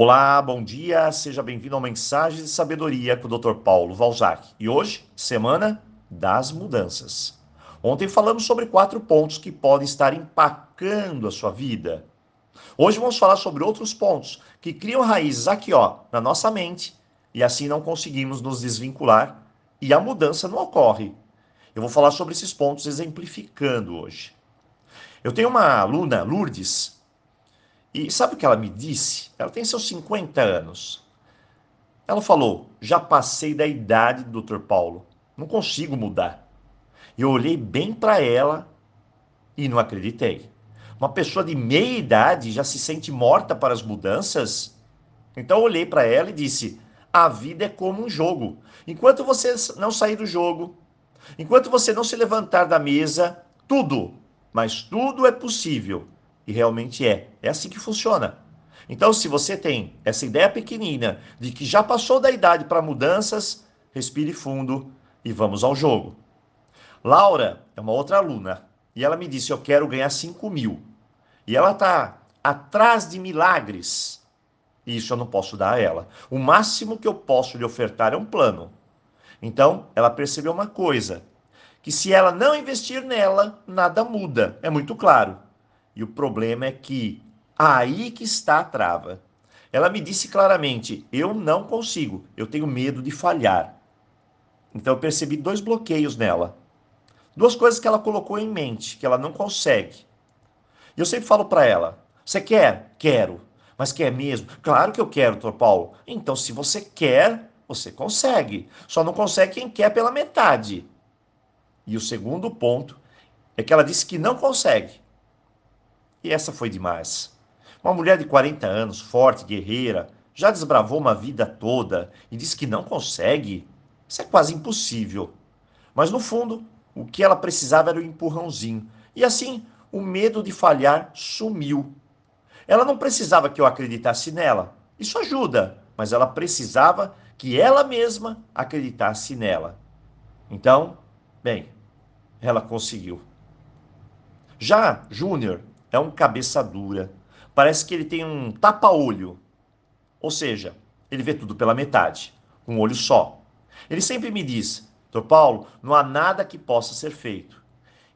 Olá, bom dia, seja bem-vindo ao Mensagem de Sabedoria com o Dr. Paulo Valzac. E hoje, semana das mudanças. Ontem falamos sobre quatro pontos que podem estar empacando a sua vida. Hoje vamos falar sobre outros pontos que criam raízes aqui, ó, na nossa mente, e assim não conseguimos nos desvincular e a mudança não ocorre. Eu vou falar sobre esses pontos exemplificando hoje. Eu tenho uma aluna, Lourdes, e sabe o que ela me disse? Ela tem seus 50 anos. Ela falou: já passei da idade do Dr. Paulo, não consigo mudar. Eu olhei bem para ela e não acreditei. Uma pessoa de meia idade já se sente morta para as mudanças? Então eu olhei para ela e disse: a vida é como um jogo. Enquanto você não sair do jogo, enquanto você não se levantar da mesa, tudo, mas tudo é possível e realmente é. É assim que funciona. Então, se você tem essa ideia pequenina de que já passou da idade para mudanças, respire fundo e vamos ao jogo. Laura é uma outra aluna e ela me disse: Eu quero ganhar 5 mil. E ela está atrás de milagres. E isso eu não posso dar a ela. O máximo que eu posso lhe ofertar é um plano. Então, ela percebeu uma coisa: que se ela não investir nela, nada muda. É muito claro. E o problema é que aí que está a trava. Ela me disse claramente: eu não consigo, eu tenho medo de falhar. Então eu percebi dois bloqueios nela. Duas coisas que ela colocou em mente, que ela não consegue. E eu sempre falo para ela: você quer? Quero. Mas quer mesmo? Claro que eu quero, doutor Paulo. Então, se você quer, você consegue. Só não consegue quem quer pela metade. E o segundo ponto é que ela disse que não consegue. E essa foi demais. Uma mulher de 40 anos, forte, guerreira, já desbravou uma vida toda e diz que não consegue. Isso é quase impossível. Mas no fundo, o que ela precisava era o um empurrãozinho. E assim, o medo de falhar sumiu. Ela não precisava que eu acreditasse nela. Isso ajuda, mas ela precisava que ela mesma acreditasse nela. Então, bem, ela conseguiu. Já Júnior é um cabeça dura. Parece que ele tem um tapa-olho. Ou seja, ele vê tudo pela metade, com um olho só. Ele sempre me diz: Dr. Paulo, não há nada que possa ser feito.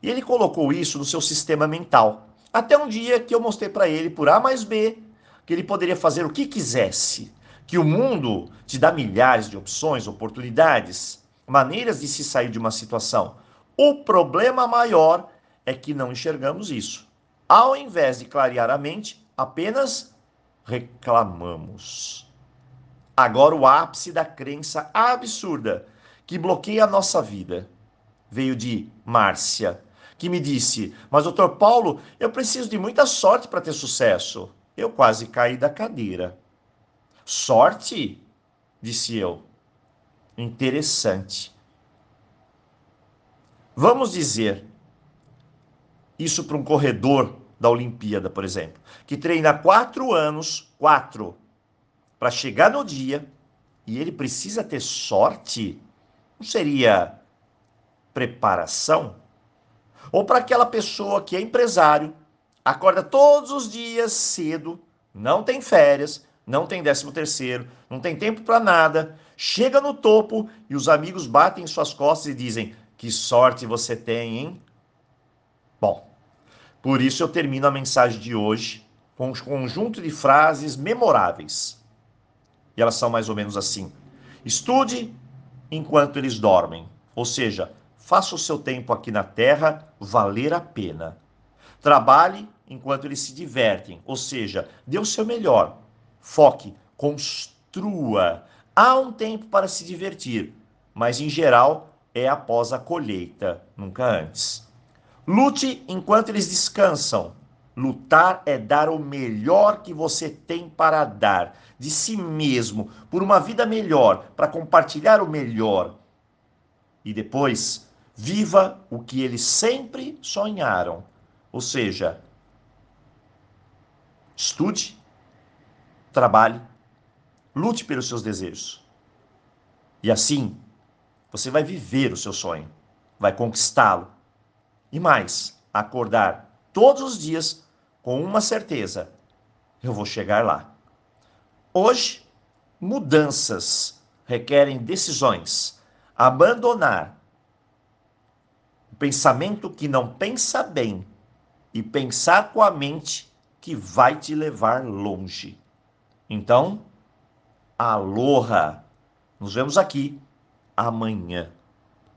E ele colocou isso no seu sistema mental. Até um dia que eu mostrei para ele, por A mais B, que ele poderia fazer o que quisesse. Que o mundo te dá milhares de opções, oportunidades, maneiras de se sair de uma situação. O problema maior é que não enxergamos isso. Ao invés de clarear a mente, apenas reclamamos. Agora, o ápice da crença absurda que bloqueia a nossa vida veio de Márcia, que me disse: Mas, doutor Paulo, eu preciso de muita sorte para ter sucesso. Eu quase caí da cadeira. Sorte? Disse eu. Interessante. Vamos dizer isso para um corredor da Olimpíada, por exemplo, que treina quatro anos, quatro, para chegar no dia e ele precisa ter sorte? Não seria preparação? Ou para aquela pessoa que é empresário, acorda todos os dias cedo, não tem férias, não tem décimo terceiro, não tem tempo para nada, chega no topo e os amigos batem em suas costas e dizem: Que sorte você tem, hein? Bom, por isso eu termino a mensagem de hoje com um conjunto de frases memoráveis. E elas são mais ou menos assim: Estude enquanto eles dormem, ou seja, faça o seu tempo aqui na terra valer a pena. Trabalhe enquanto eles se divertem, ou seja, dê o seu melhor. Foque, construa. Há um tempo para se divertir, mas em geral é após a colheita, nunca antes. Lute enquanto eles descansam. Lutar é dar o melhor que você tem para dar, de si mesmo, por uma vida melhor, para compartilhar o melhor. E depois, viva o que eles sempre sonharam. Ou seja, estude, trabalhe, lute pelos seus desejos. E assim, você vai viver o seu sonho, vai conquistá-lo e mais, acordar todos os dias com uma certeza: eu vou chegar lá. Hoje, mudanças requerem decisões. Abandonar o pensamento que não pensa bem e pensar com a mente que vai te levar longe. Então, aloha! Nos vemos aqui amanhã.